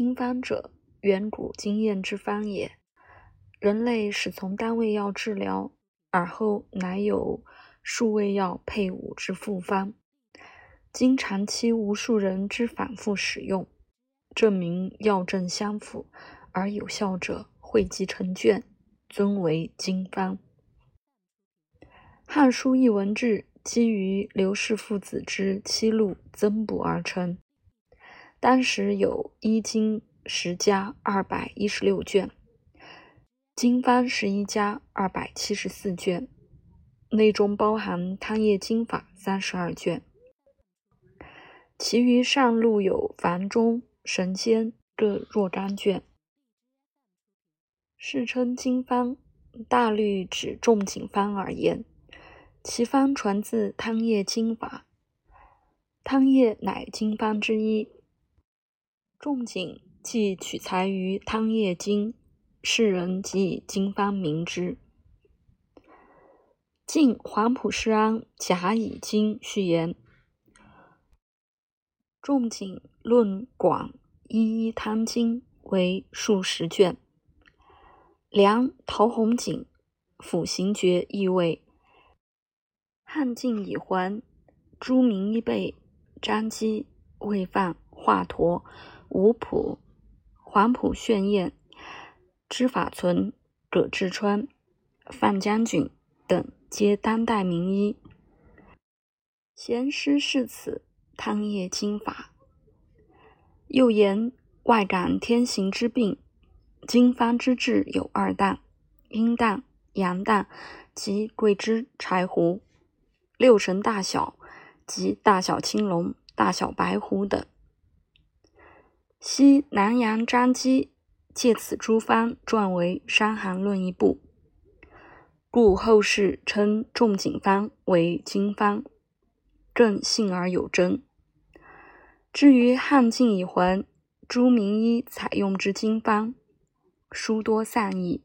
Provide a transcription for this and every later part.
经方者，远古经验之方也。人类始从单味药治疗，而后乃有数味药配伍之复方。经长期无数人之反复使用，证明药证相符而有效者，汇集成卷，尊为经方。《汉书·艺文志》基于刘氏父子之七录增补而成。当时有一经十家二百一十六卷，经方十一家二百七十四卷，内中包含汤液经法三十二卷，其余上路有房中、神仙各若干卷。世称经方，大律指仲景方而言，其方传自汤液经法，汤液乃经方之一。仲景既取材于《汤液经》，世人即以经方名之。晋黄埔士安甲乙经序言：仲景论广一一汤经为数十卷。梁陶弘景辅行诀意味：汉晋已还，朱明一辈张基未犯华佗。吴普、黄埔炫彦、知法存、葛志川、范将军等皆当代名医。贤师是此汤液经法。又言外感天行之病，经方之治有二旦：阴旦、阳旦及桂枝、柴胡；六神大小及大小青龙、大小白虎等。昔南阳张基借此诸方撰为《伤寒论》一部，故后世称仲景方为经方，更信而有真。至于汉晋以还，朱名医采用之经方，书多散佚，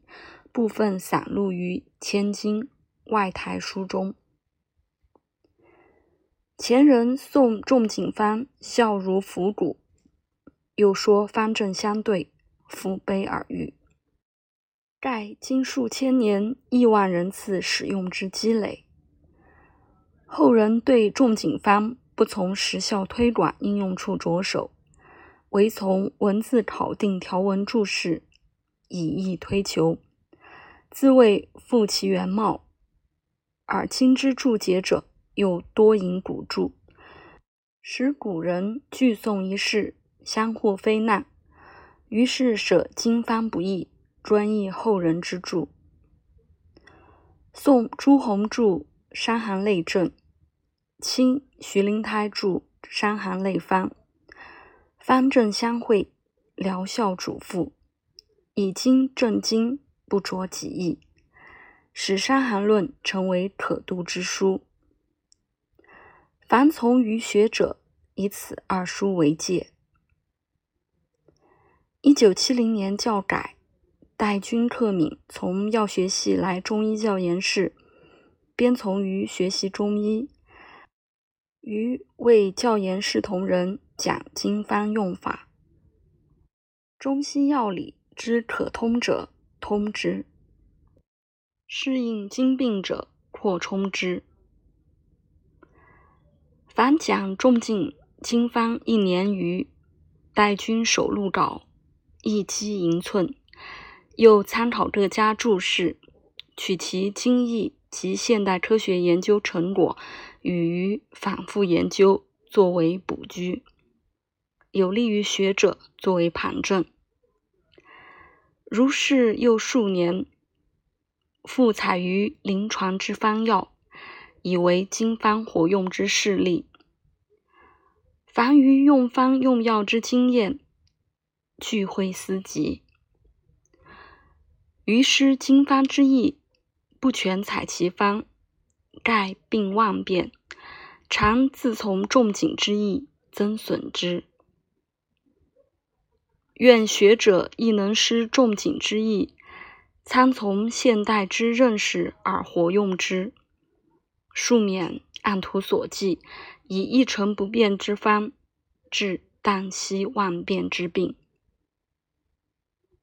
部分散录于《千金外台书》中。前人颂仲景方笑如伏骨。又说方正相对，腹悲而喻。盖经数千年、亿万人次使用之积累。后人对仲景方不从实效推广应用处着手，唯从文字考定条文注释，以意推求，自谓复其原貌。而今之注解者又多引古注，使古人据诵一事。相互非难，于是舍经方不易，专译后人之著。宋朱洪著《伤寒类证》，清徐灵胎著《伤寒类方》，方正相会，疗效主妇，以经正经，不着己意，使《伤寒论》成为可读之书。凡从于学者，以此二书为戒。一九七零年教改，戴君克敏从药学系来中医教研室，边从于学习中医，于为教研室同仁讲经方用法，中西药理之可通者通之，适应经病者扩充之。凡讲重进经方一年余，戴君手录稿。一机一寸，又参考各家注释，取其经义及现代科学研究成果，予于反复研究，作为补居，有利于学者作为旁证。如是又数年，复采于临床之方药，以为经方活用之事例。凡于用方用药之经验。聚会思集，于师经方之意，不全采其方，盖病万变，常自从仲景之意，增损之。愿学者亦能失仲景之意，参从现代之认识而活用之，庶免按图所记，以一成不变之方治旦夕万变之病。